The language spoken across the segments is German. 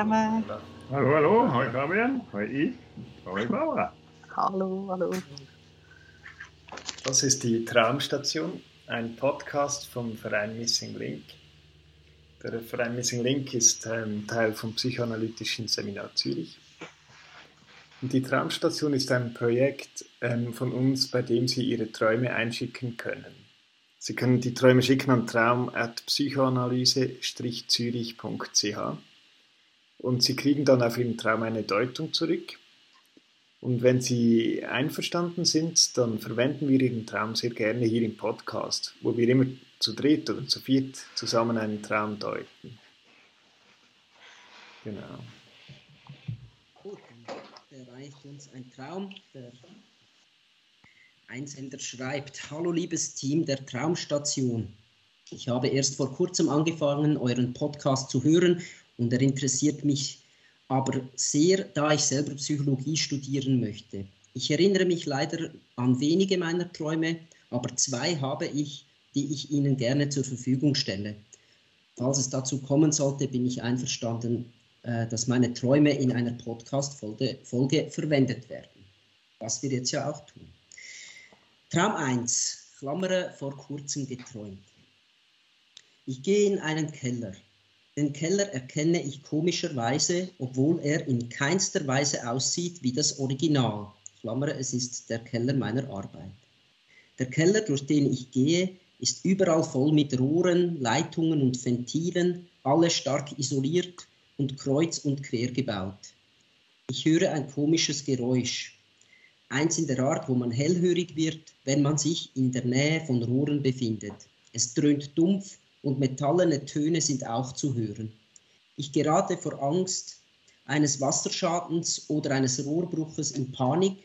zusammen. Hallo, hallo. Hoi Fabian. Hoi Yves. Hoi Barbara. Hallo, hallo. Das ist die Traumstation, ein Podcast vom Verein Missing Link. Der Verein Missing Link ist ähm, Teil vom Psychoanalytischen Seminar Zürich. Und die Traumstation ist ein Projekt ähm, von uns, bei dem Sie Ihre Träume einschicken können. Sie können die Träume schicken an traum.psychoanalyse-zürich.ch und Sie kriegen dann auf Ihren Traum eine Deutung zurück. Und wenn Sie einverstanden sind, dann verwenden wir Ihren Traum sehr gerne hier im Podcast, wo wir immer zu dritt oder zu viert zusammen einen Traum deuten. Genau. Gut, dann erreicht uns ein Traum. Der Einsender schreibt: Hallo, liebes Team der Traumstation. Ich habe erst vor kurzem angefangen, euren Podcast zu hören und er interessiert mich aber sehr, da ich selber Psychologie studieren möchte. Ich erinnere mich leider an wenige meiner Träume, aber zwei habe ich, die ich Ihnen gerne zur Verfügung stelle. Falls es dazu kommen sollte, bin ich einverstanden, äh, dass meine Träume in einer Podcast-Folge Folge verwendet werden. Was wir jetzt ja auch tun. Traum 1, Klammere vor kurzem geträumt. Ich gehe in einen Keller. Den Keller erkenne ich komischerweise, obwohl er in keinster Weise aussieht wie das Original. Klammere, es ist der Keller meiner Arbeit. Der Keller, durch den ich gehe, ist überall voll mit Rohren, Leitungen und Ventilen, alle stark isoliert und kreuz und quer gebaut. Ich höre ein komisches Geräusch, eins in der Art, wo man hellhörig wird, wenn man sich in der Nähe von Rohren befindet. Es dröhnt dumpf und metallene Töne sind auch zu hören. Ich gerate vor Angst eines Wasserschadens oder eines Rohrbruches in Panik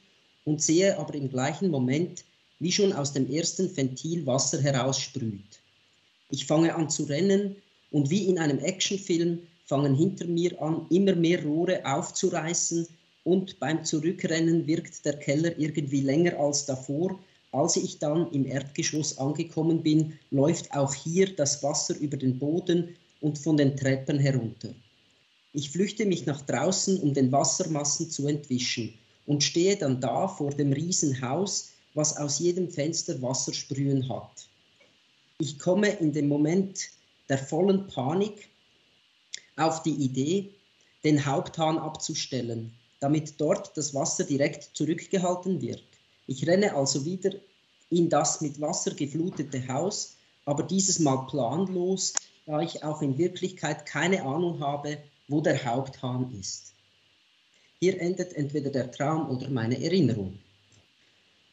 und sehe aber im gleichen Moment, wie schon aus dem ersten Ventil Wasser heraussprüht. Ich fange an zu rennen und wie in einem Actionfilm fangen hinter mir an, immer mehr Rohre aufzureißen und beim Zurückrennen wirkt der Keller irgendwie länger als davor. Als ich dann im Erdgeschoss angekommen bin, läuft auch hier das Wasser über den Boden und von den Treppen herunter. Ich flüchte mich nach draußen, um den Wassermassen zu entwischen und stehe dann da vor dem Riesenhaus, was aus jedem Fenster Wasser sprühen hat. Ich komme in dem Moment der vollen Panik auf die Idee, den Haupthahn abzustellen, damit dort das Wasser direkt zurückgehalten wird. Ich renne also wieder in das mit Wasser geflutete Haus, aber dieses Mal planlos, da ich auch in Wirklichkeit keine Ahnung habe, wo der Haupthahn ist. Hier endet entweder der Traum oder meine Erinnerung.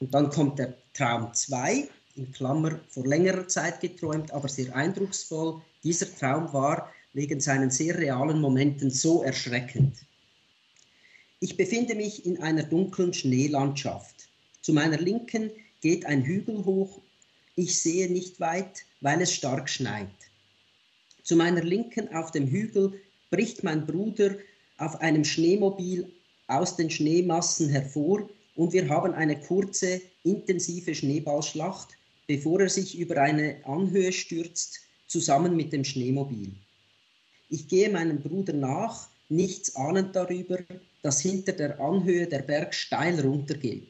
Und dann kommt der Traum 2, in Klammer vor längerer Zeit geträumt, aber sehr eindrucksvoll. Dieser Traum war wegen seinen sehr realen Momenten so erschreckend. Ich befinde mich in einer dunklen Schneelandschaft. Zu meiner Linken geht ein Hügel hoch. Ich sehe nicht weit, weil es stark schneit. Zu meiner Linken auf dem Hügel bricht mein Bruder auf einem Schneemobil aus den Schneemassen hervor und wir haben eine kurze, intensive Schneeballschlacht, bevor er sich über eine Anhöhe stürzt, zusammen mit dem Schneemobil. Ich gehe meinem Bruder nach, nichts ahnend darüber, dass hinter der Anhöhe der Berg steil runtergeht.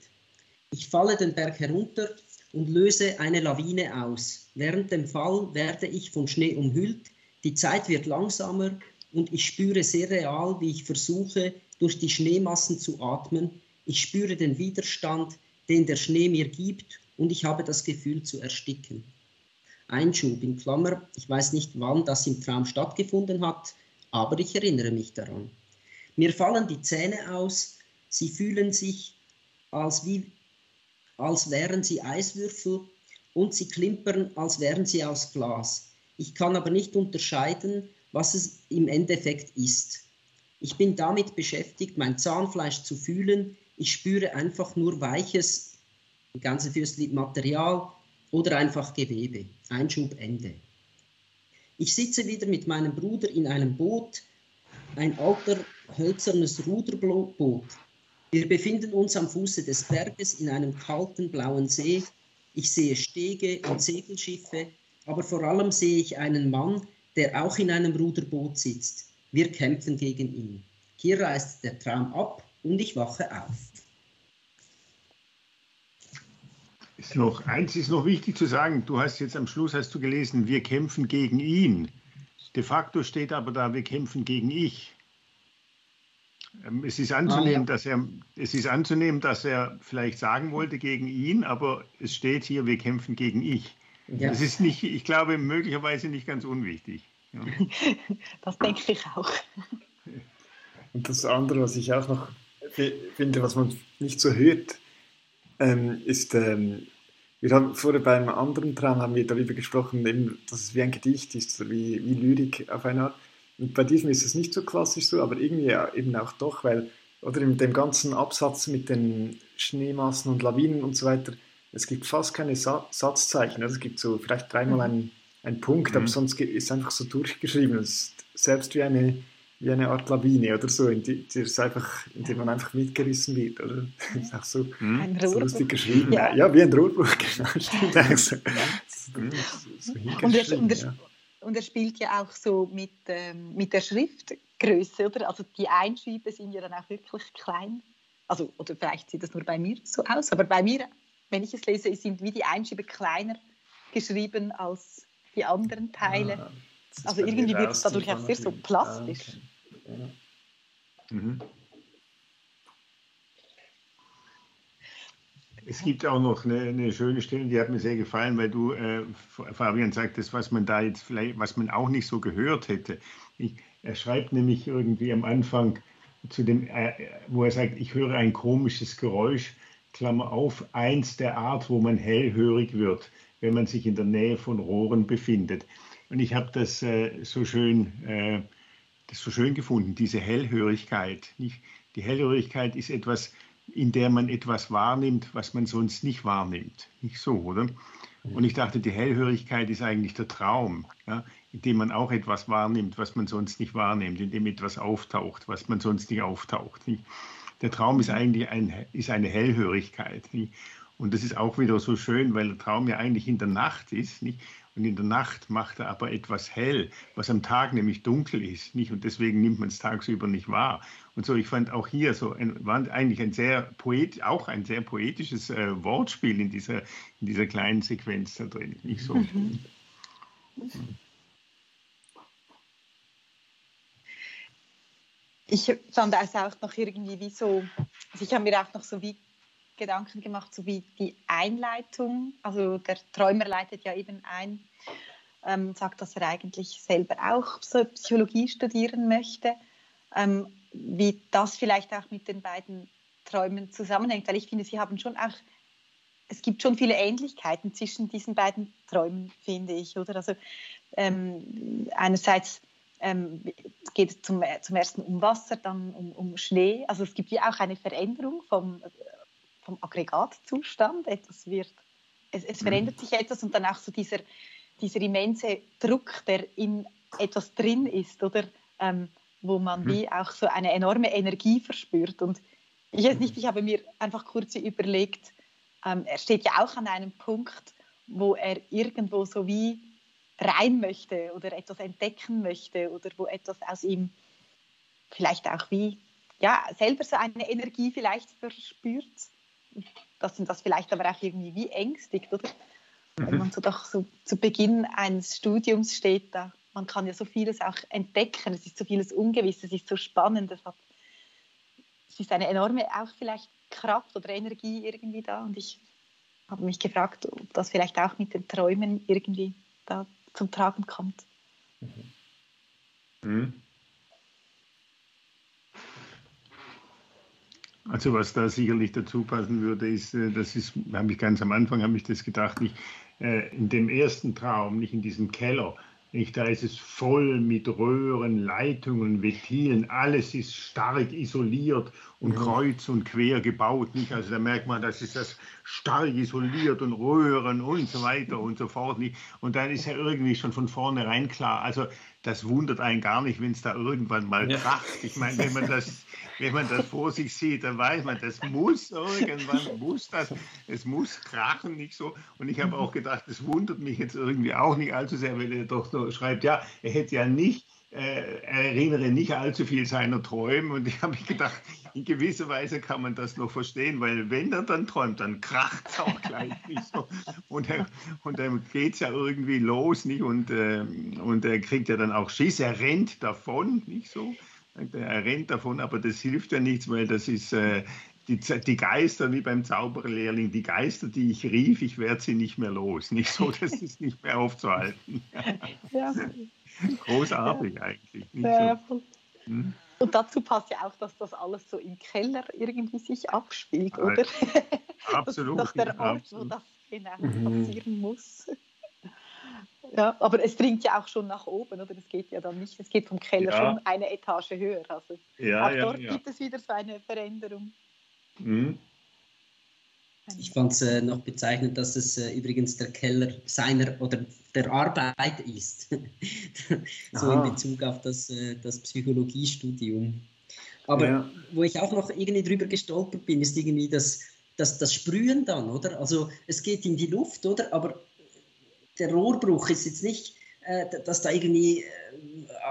Ich falle den Berg herunter und löse eine Lawine aus. Während dem Fall werde ich vom Schnee umhüllt, die Zeit wird langsamer und ich spüre sehr real, wie ich versuche, durch die Schneemassen zu atmen. Ich spüre den Widerstand, den der Schnee mir gibt und ich habe das Gefühl zu ersticken. Einschub in Klammer, ich weiß nicht, wann das im Traum stattgefunden hat, aber ich erinnere mich daran. Mir fallen die Zähne aus, sie fühlen sich, als, wie, als wären sie Eiswürfel und sie klimpern, als wären sie aus Glas. Ich kann aber nicht unterscheiden, was es im Endeffekt ist. Ich bin damit beschäftigt, mein Zahnfleisch zu fühlen. Ich spüre einfach nur weiches, ganze Fürstlied Material oder einfach Gewebe. Einschub Ende. Ich sitze wieder mit meinem Bruder in einem Boot, ein alter hölzernes Ruderboot. Wir befinden uns am Fuße des Berges in einem kalten blauen See. Ich sehe Stege und Segelschiffe, aber vor allem sehe ich einen Mann, der auch in einem Ruderboot sitzt. Wir kämpfen gegen ihn. Hier reißt der Traum ab und ich wache auf. Ist noch, eins ist noch wichtig zu sagen. Du hast jetzt am Schluss hast du gelesen, wir kämpfen gegen ihn. De facto steht aber da, wir kämpfen gegen ich. Ähm, es ist anzunehmen, ah, ja. dass er, es ist anzunehmen, dass er vielleicht sagen wollte gegen ihn, aber es steht hier, wir kämpfen gegen ich. Ja. Das ist nicht, ich glaube, möglicherweise nicht ganz unwichtig. Ja. Das denke ich auch. Und das andere, was ich auch noch finde, was man nicht so hört, ähm, ist, ähm, wir haben vorher beim anderen Traum haben wir darüber gesprochen, eben, dass es wie ein Gedicht ist, oder wie, wie Lyrik auf eine Art. Und bei diesem ist es nicht so klassisch so, aber irgendwie ja, eben auch doch, weil, oder in dem ganzen Absatz mit den Schneemassen und Lawinen und so weiter, es gibt fast keine Sa Satzzeichen. Also es gibt so vielleicht dreimal mhm. einen, einen Punkt, mhm. aber sonst ist es einfach so durchgeschrieben. Es ist selbst wie eine, wie eine Art Lawine oder so, in, die, die ist einfach, in der man einfach mitgerissen wird. Oder? Das ist auch so, ein so lustig geschrieben. Ja. ja. wie ein Rohrbuch, genau. Stimmt auch so. so, so und, und, er, ja. Und, er, spielt ja auch so mit, ähm, mit der Schriftgröße, oder? Also die Einschübe sind ja dann auch wirklich klein. Also, oder vielleicht sieht das nur bei mir so aus, aber bei mir, wenn ich es lese, sind wie die Einschübe kleiner geschrieben als die anderen Teile. Ah, also irgendwie wird es dadurch auch sehr so plastisch. Ah, okay. Mhm. Es gibt auch noch eine, eine, schöne Stelle, die hat mir sehr gefallen, weil du, äh, Fabian, sagtest, was man da jetzt vielleicht, was man auch nicht so gehört hätte. Ich, er schreibt nämlich irgendwie am Anfang zu dem, äh, wo er sagt, ich höre ein komisches Geräusch, Klammer auf, eins der Art, wo man hellhörig wird, wenn man sich in der Nähe von Rohren befindet. Und ich habe das äh, so schön äh, das so schön gefunden, diese Hellhörigkeit. Nicht? Die Hellhörigkeit ist etwas, in der man etwas wahrnimmt, was man sonst nicht wahrnimmt. Nicht so, oder? Und ich dachte, die Hellhörigkeit ist eigentlich der Traum, ja, in dem man auch etwas wahrnimmt, was man sonst nicht wahrnimmt, in dem etwas auftaucht, was man sonst nicht auftaucht. Nicht? Der Traum ist eigentlich ein, ist eine Hellhörigkeit. Nicht? Und das ist auch wieder so schön, weil der Traum ja eigentlich in der Nacht ist. Nicht? Und in der Nacht macht er aber etwas hell, was am Tag nämlich dunkel ist. Nicht? Und deswegen nimmt man es tagsüber nicht wahr. Und so, ich fand auch hier so ein, war eigentlich ein sehr poet, auch ein sehr poetisches äh, Wortspiel in dieser, in dieser kleinen Sequenz da drin. Nicht so. Mhm. Ich fand es auch noch irgendwie wie so, also ich habe mir auch noch so wie Gedanken gemacht, so wie die Einleitung. Also der Träumer leitet ja eben ein, ähm, sagt, dass er eigentlich selber auch Psychologie studieren möchte. Ähm, wie das vielleicht auch mit den beiden Träumen zusammenhängt, weil ich finde, sie haben schon auch, es gibt schon viele Ähnlichkeiten zwischen diesen beiden Träumen, finde ich, oder? Also ähm, einerseits ähm, geht es zum, zum ersten um Wasser, dann um, um Schnee. Also es gibt ja auch eine Veränderung vom vom Aggregatzustand. Etwas wird, es, es verändert sich etwas und dann auch so dieser, dieser immense Druck, der in etwas drin ist, oder? Ähm, wo man mhm. wie auch so eine enorme Energie verspürt. Und ich weiß nicht, ich habe mir einfach kurz überlegt, ähm, er steht ja auch an einem Punkt, wo er irgendwo so wie rein möchte oder etwas entdecken möchte oder wo etwas aus ihm vielleicht auch wie ja selber so eine Energie vielleicht verspürt dass ihn das vielleicht aber auch irgendwie wie ängstigt, oder? Mhm. Wenn man so doch so zu Beginn eines Studiums steht, da man kann ja so vieles auch entdecken, es ist so vieles ungewiss, es ist so spannend, es, hat, es ist eine enorme auch vielleicht Kraft oder Energie irgendwie da und ich habe mich gefragt, ob das vielleicht auch mit den Träumen irgendwie da zum Tragen kommt. Mhm. Mhm. Also was da sicherlich dazu passen würde, ist, äh, das ist, habe ich ganz am Anfang habe ich das gedacht, nicht äh, in dem ersten Traum, nicht in diesem Keller, Nicht? Da ist es voll mit Röhren, Leitungen, Ventilen, alles ist stark isoliert und ja. kreuz und quer gebaut. Nicht? Also da merkt man, das ist das stark isoliert und Röhren und so weiter und so fort. Nicht? Und dann ist ja irgendwie schon von vornherein klar, also das wundert einen gar nicht, wenn es da irgendwann mal ja. kracht. Ich meine, wenn man das wenn man das vor sich sieht, dann weiß man, das muss irgendwann, muss das, es muss krachen, nicht so. Und ich habe auch gedacht, das wundert mich jetzt irgendwie auch nicht allzu sehr, wenn er doch so schreibt, ja, er hätte ja nicht, äh, er erinnere nicht allzu viel seiner Träume. Und ich habe gedacht, in gewisser Weise kann man das noch verstehen, weil wenn er dann träumt, dann kracht es auch gleich nicht so. Und, er, und dann geht es ja irgendwie los, nicht? Und, äh, und er kriegt ja dann auch Schiss, er rennt davon, nicht so. Er rennt davon, aber das hilft ja nichts, weil das ist äh, die, die, Geister, wie beim Zauberlehrling, die Geister, die ich rief, ich werde sie nicht mehr los. Nicht so, das ist nicht mehr aufzuhalten. Ja. Großartig ja. eigentlich. Ja. So. Hm? Und dazu passt ja auch, dass das alles so im Keller irgendwie sich abspielt, oder? Absolut. das ist doch der Ort, absolut. wo das genau mhm. passieren muss. Ja, aber es dringt ja auch schon nach oben, oder? Es geht ja dann nicht, es geht vom Keller ja. schon eine Etage höher. Also ja, auch dort ja, gibt es wieder so eine Veränderung. Mhm. Ich fand es äh, noch bezeichnend, dass es äh, übrigens der Keller seiner oder der Arbeit ist. so Aha. in Bezug auf das, äh, das Psychologiestudium. Aber ja. wo ich auch noch irgendwie drüber gestolpert bin, ist irgendwie das, das, das Sprühen dann, oder? Also es geht in die Luft, oder? Aber der Rohrbruch ist jetzt nicht, äh, dass da irgendwie äh,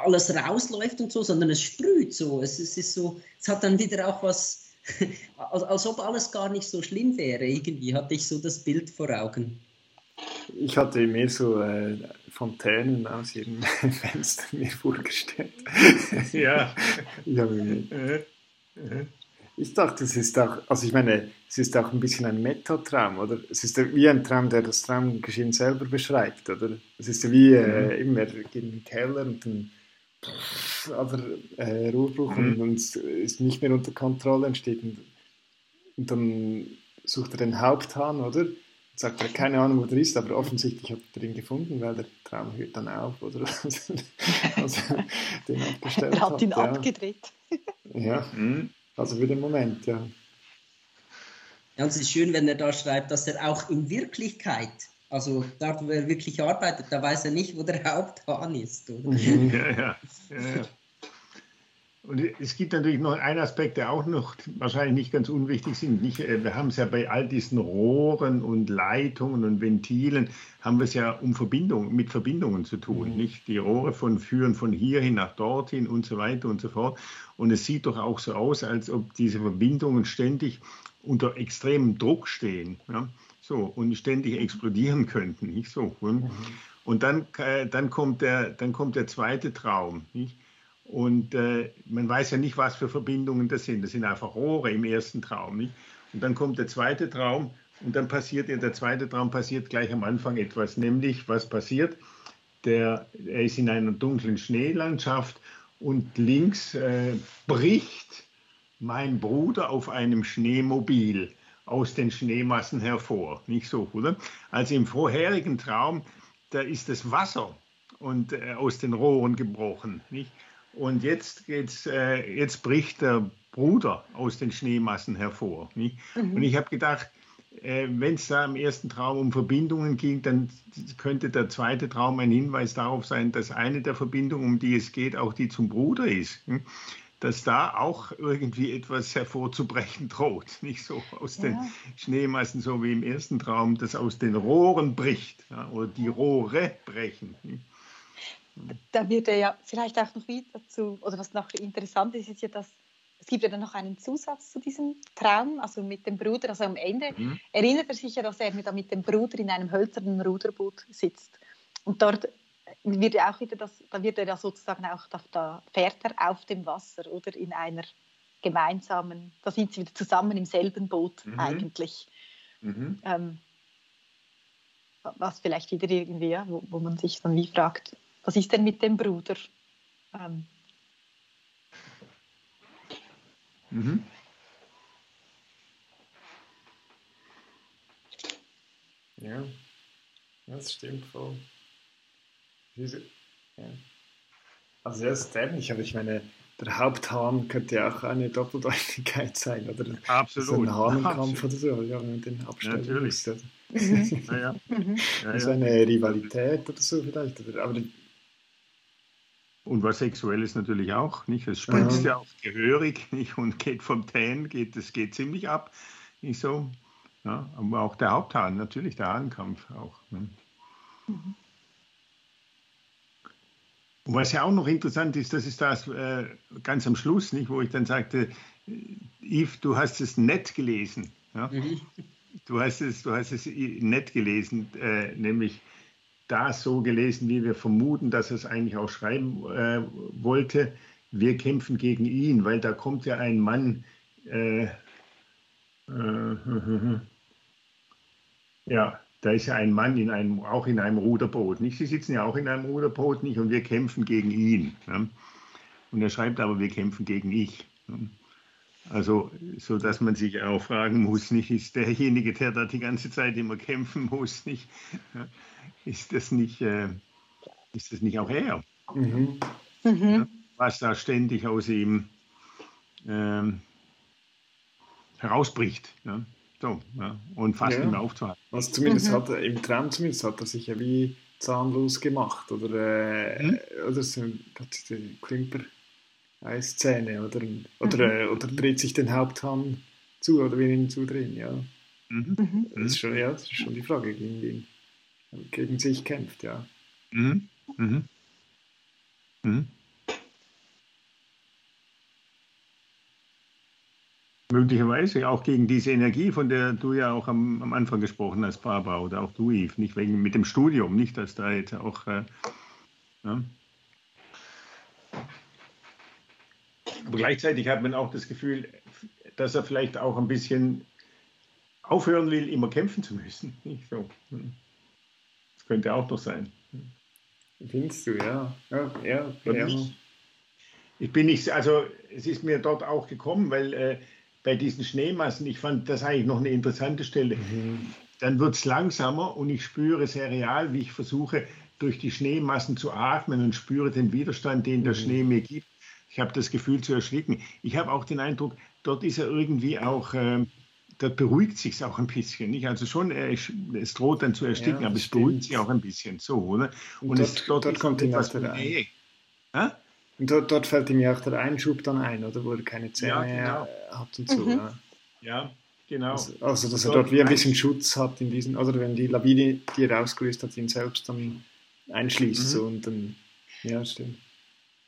alles rausläuft und so, sondern es sprüht so. Es, es ist so, es hat dann wieder auch was, als, als ob alles gar nicht so schlimm wäre. Irgendwie hatte ich so das Bild vor Augen. Ich hatte mir so äh, Fontänen aus ihrem Fenster mir vorgestellt. ja. mir, äh, äh. Ich dachte, es ist auch, also ich meine, es ist auch ein bisschen ein Metatraum, oder? Es ist wie ein Traum, der das Traumgeschehen selber beschreibt, oder? Es ist wie äh, mhm. immer, in den Keller und dann aber äh, Rohrbruch mhm. und, und es ist nicht mehr unter Kontrolle entsteht und, und dann sucht er den Haupthahn, oder? Und sagt er, keine Ahnung, wo der ist, aber offensichtlich hat er ihn gefunden, weil der Traum hört dann auf, oder? also, den abgestellt er hat. hat ihn ja. abgedreht. Ja. Mhm. Also für den Moment, ja. Ja, und es ist schön, wenn er da schreibt, dass er auch in Wirklichkeit, also dort, wo er wirklich arbeitet, da weiß er nicht, wo der Haupthahn ist. Oder? Mhm. Ja, ja, ja, Und es gibt natürlich noch einen Aspekt, der auch noch wahrscheinlich nicht ganz unwichtig ist. Nicht, äh, wir haben es ja bei all diesen Rohren und Leitungen und Ventilen, haben wir es ja um Verbindung, mit Verbindungen zu tun. Mhm. Nicht? Die Rohre von führen von hierhin nach dorthin und so weiter und so fort. Und es sieht doch auch so aus, als ob diese Verbindungen ständig unter extremem Druck stehen. Ja? So, und ständig explodieren könnten. Nicht so. Mhm. Und dann, äh, dann, kommt der, dann kommt der zweite Traum. Nicht? Und äh, man weiß ja nicht, was für Verbindungen das sind. Das sind einfach Rohre im ersten Traum. Nicht? Und dann kommt der zweite Traum und dann passiert ja, der zweite Traum passiert gleich am Anfang etwas. Nämlich, was passiert? Der, er ist in einer dunklen Schneelandschaft und links äh, bricht mein Bruder auf einem Schneemobil aus den Schneemassen hervor. Nicht so, oder? Also im vorherigen Traum, da ist das Wasser und äh, aus den Rohren gebrochen. Nicht? Und jetzt, geht's, äh, jetzt bricht der Bruder aus den Schneemassen hervor. Nicht? Mhm. Und ich habe gedacht, äh, wenn es da im ersten Traum um Verbindungen ging, dann könnte der zweite Traum ein Hinweis darauf sein, dass eine der Verbindungen, um die es geht, auch die zum Bruder ist. Hm? Dass da auch irgendwie etwas hervorzubrechen droht. Nicht so aus ja. den Schneemassen, so wie im ersten Traum, das aus den Rohren bricht ja, oder die Rohre brechen. Da wird er ja vielleicht auch noch wieder dazu, oder was noch interessant ist, ist ja, dass es gibt ja dann noch einen Zusatz zu diesem Traum, also mit dem Bruder. Also am Ende mhm. erinnert er sich ja, dass er mit, mit dem Bruder in einem hölzernen Ruderboot sitzt. Und dort wird ja auch wieder das, da wird er ja sozusagen auch, da fährt er auf dem Wasser oder in einer gemeinsamen, da sind sie wieder zusammen im selben Boot mhm. eigentlich. Mhm. Ähm, was vielleicht wieder irgendwie, ja, wo, wo, man sich dann wie fragt, was ist denn mit dem Bruder? Ähm, Mhm. Ja, das stimmt voll. Diese, Ja. Also ja, ist ähnlich, aber ich meine, der Haupthahn könnte ja auch eine Doppeldeutigkeit sein, oder? Absolut. So ein Hahnenkampf oder so, ja, wenn man den abstellen Natürlich. müsste. Mhm. Ja, ja. Mhm. Ja, Also ja. eine Rivalität oder so vielleicht. Oder, aber Und was Sexuelles natürlich auch, nicht? Es spritzt Ja. ja auch gehörig, nicht? Und geht vom Tan, geht, das geht ziemlich ab, nicht so? Ja, aber auch der Haupthahn, natürlich, der Hahnkampf auch. Ne? Und was ja auch noch interessant ist, das ist das äh, ganz am Schluss, nicht, wo ich dann sagte, äh, Yves, du hast es nett gelesen. Ja? Mhm. Du hast es, du hast es nett gelesen, äh, nämlich das so gelesen, wie wir vermuten, dass er es eigentlich auch schreiben äh, wollte. Wir kämpfen gegen ihn, weil da kommt ja ein Mann. Äh, äh, ja, da ist ja ein Mann in einem, auch in einem Ruderboot. Nicht? Sie sitzen ja auch in einem Ruderboot nicht und wir kämpfen gegen ihn. Ja? Und er schreibt aber, wir kämpfen gegen ich. Ja? Also, so dass man sich auch fragen muss, nicht ist derjenige, der da die ganze Zeit immer kämpfen muss, nicht, ja, ist das nicht, äh, ist das nicht auch er, mhm. Mhm. was da ständig aus ihm ähm, herausbricht, ja, so, ja, und fast Ja. nicht mehr aufzuhalten. Also zumindest Mhm. hat er, im Traum zumindest hat er sich ja wie zahnlos gemacht. Oder, äh, Mhm. oder so hat sich die Klimper Eiszähne oder, oder, äh, oder dreht sich den Haupthahn zu oder will ihn zudrehen, ja. Mhm. Mhm. Das ist schon, ja, das ist schon die Frage, gegen wen gegen sich kämpft, ja. Mhm. Mhm. Mhm. Möglicherweise auch gegen diese Energie, von der du ja auch am, am Anfang gesprochen hast, Barbara, oder auch du, Yves, nicht wegen mit dem Studium, nicht, dass da jetzt auch. Äh, ja. Aber gleichzeitig hat man auch das Gefühl, dass er vielleicht auch ein bisschen aufhören will, immer kämpfen zu müssen. Nicht so. Hm. Das könnte auch noch sein. Findest du, ja. Ja, ja. ich, ich bin nicht, also es ist mir dort auch gekommen, weil äh, bei diesen Schneemassen, ich fand das eigentlich noch eine interessante Stelle. Mhm. Dann wird es langsamer und ich spüre sehr real, wie ich versuche, durch die Schneemassen zu atmen und spüre den Widerstand, den der Mhm. Schnee mir gibt. Ich habe das Gefühl zu erschrecken. Ich habe auch den Eindruck, dort ist er irgendwie auch, ähm, dort beruhigt sich auch ein bisschen. Nicht? Also schon, äh, es droht dann zu ersticken, Ja, aber das es beruhigt stimmt. sich auch ein bisschen so, oder? Und dort- es, dort ist kommt etwas. Nähe. Hä? Und dort, dort fällt ihm ja auch der Einschub dann ein, oder? Wo er keine Zähne Ja, genau. hat und so. Mhm. Ja. Ja, genau. Also, also, dass er Dort wie ein bisschen Schutz hat in diesen, oder wenn die Lawine, die er ausgelöst hat, ihn selbst dann einschließt. Mhm. So, und dann, ja, stimmt.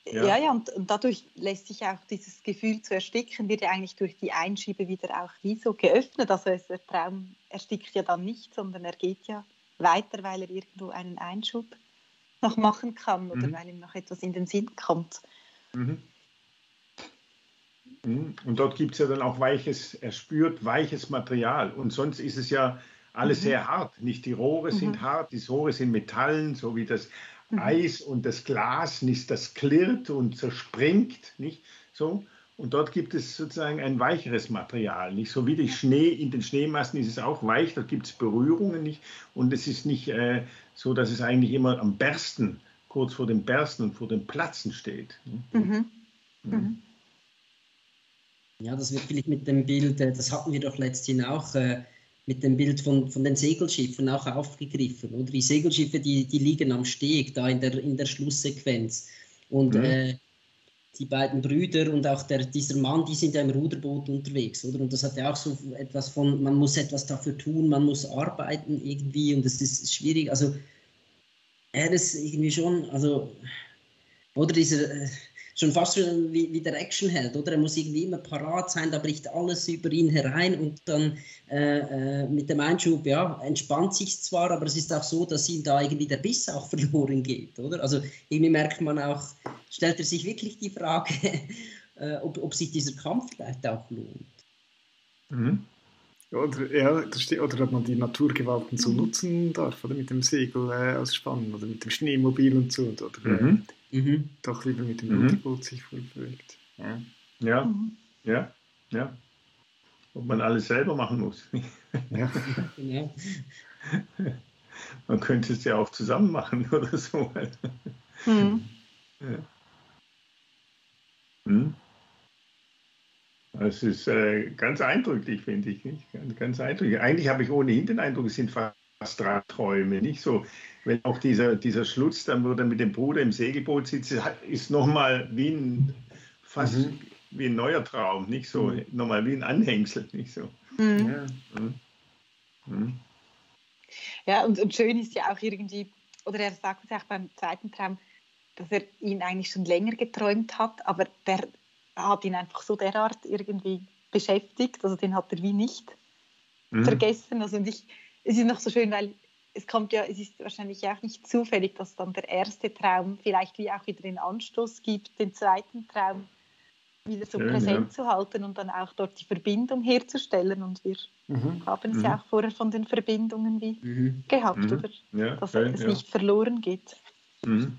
Ja. Ja, ja, und, und dadurch lässt sich auch dieses Gefühl zu ersticken, wird ja eigentlich durch die Einschiebe wieder auch wie so geöffnet. Also es, der Traum erstickt ja dann nicht, sondern er geht ja weiter, weil er irgendwo einen Einschub noch machen kann oder Mhm. weil ihm noch etwas in den Sinn kommt. Mhm. Mhm. Und dort gibt es ja dann auch weiches, er spürt weiches Material. Und sonst ist es ja alles Mhm. sehr hart. Nicht die Rohre sind Mhm. hart, die Rohre sind Metallen, so wie das Mhm. Eis und das Glas, nicht das klirrt und zerspringt, nicht so. Und dort gibt es sozusagen ein weicheres Material, nicht so wie die Schnee in den Schneemassen ist es auch weich, dort gibt es Berührungen nicht und es ist nicht äh, so, dass es eigentlich immer am Bersten, kurz vor dem Bersten und vor dem Platzen steht. Mhm. Mhm. Mhm. Ja, das wird vielleicht mit dem Bild, äh, das hatten wir doch letztens auch, äh, mit dem Bild von, von den Segelschiffen auch aufgegriffen. Oder die Segelschiffe, die, die liegen am Steg, da in der, in der Schlusssequenz. Und Mhm. äh, die beiden Brüder und auch der, dieser Mann, die sind ja im Ruderboot unterwegs, oder? Und das hat ja auch so etwas von, man muss etwas dafür tun, man muss arbeiten irgendwie und es ist schwierig. Also er ist irgendwie schon, also, oder dieser, äh, schon fast wie, wie der Actionheld, oder? Er muss irgendwie immer parat sein, da bricht alles über ihn herein und dann äh, äh, mit dem Einschub, ja, entspannt sich zwar, aber es ist auch so, dass ihm da irgendwie der Biss auch verloren geht, oder? Also irgendwie merkt man auch, stellt er sich wirklich die Frage, äh, ob, ob sich dieser Kampf vielleicht auch lohnt. Mhm. Oder, ja, das steht, oder ob man die Naturgewalten so Mhm. nutzen darf, oder mit dem Segel äh, ausspannen oder mit dem Schneemobil und so. Oder äh, Mhm. Mhm. doch lieber mit dem Mhm. Ruderboot sich vollbewegt. Ja. Ja, Mhm. ja, ja. Ob man alles selber machen muss. Ja. Genau. Man könnte es ja auch zusammen machen oder so. Hm. Ja. Hm. Das ist äh, ganz eindrücklich, finde ich. Nicht? Ganz, ganz eindrücklich. Eigentlich habe ich ohnehin den Eindruck, es sind fast drei Träume. Nicht so, wenn auch dieser, dieser Schluss, dann wo er mit dem Bruder im Segelboot sitzt, ist nochmal wie ein, fast mhm. wie ein neuer Traum. Nicht so, mhm. nochmal wie ein Anhängsel. Nicht so. Mhm. Ja. Hm. Hm. ja, und, und schön ist ja auch irgendwie, oder er sagt es auch beim zweiten Traum, dass er ihn eigentlich schon länger geträumt hat, aber der hat ihn einfach so derart irgendwie beschäftigt, also den hat er wie nicht mhm. vergessen. Also und ich, es ist noch so schön, weil es kommt ja, es ist wahrscheinlich auch nicht zufällig, dass dann der erste Traum vielleicht wie auch wieder den Anstoß gibt, den zweiten Traum wieder so schön, präsent ja. zu halten und dann auch dort die Verbindung herzustellen. Und wir mhm. haben es mhm. ja auch vorher von den Verbindungen wie mhm. gehabt, mhm. oder? Ja, dass schön, es ja. nicht verloren geht. Mhm.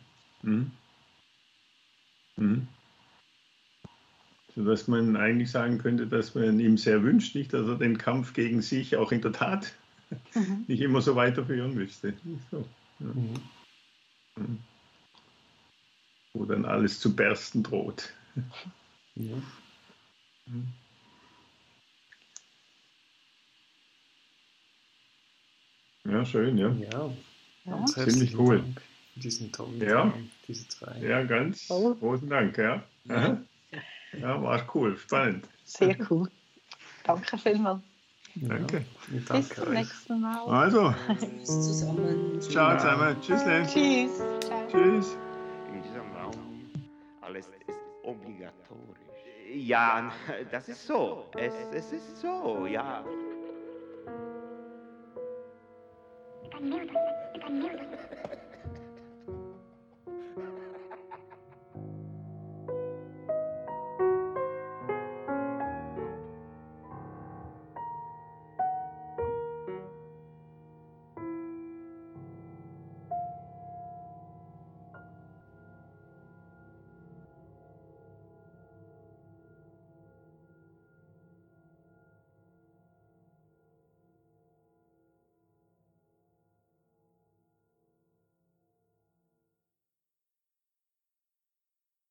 Sodass man eigentlich sagen könnte, dass man ihm sehr wünscht, nicht, dass er den Kampf gegen sich auch in der Tat mhm. nicht immer so weiterführen müsste. So. Ja. Mhm. Wo dann alles zu bersten droht. Ja. Mhm. Ja, schön, ja. Ja, ja. ziemlich cool. Dank diesen tollen ja. Traum, diese zwei. Ja, ganz großen Dank, ja. Ja. Ja, war cool, spannend. Sehr cool. Danke vielmals. Danke. Ja, Bis zum euch. nächsten Mal. Also. Tschüss zusammen. Ciao zusammen. Tschüss. Tschüss. Ciao. Tschüss. In diesem Raum alles ist obligatorisch. Ja, das ist so. Es, es ist so, ja. Dann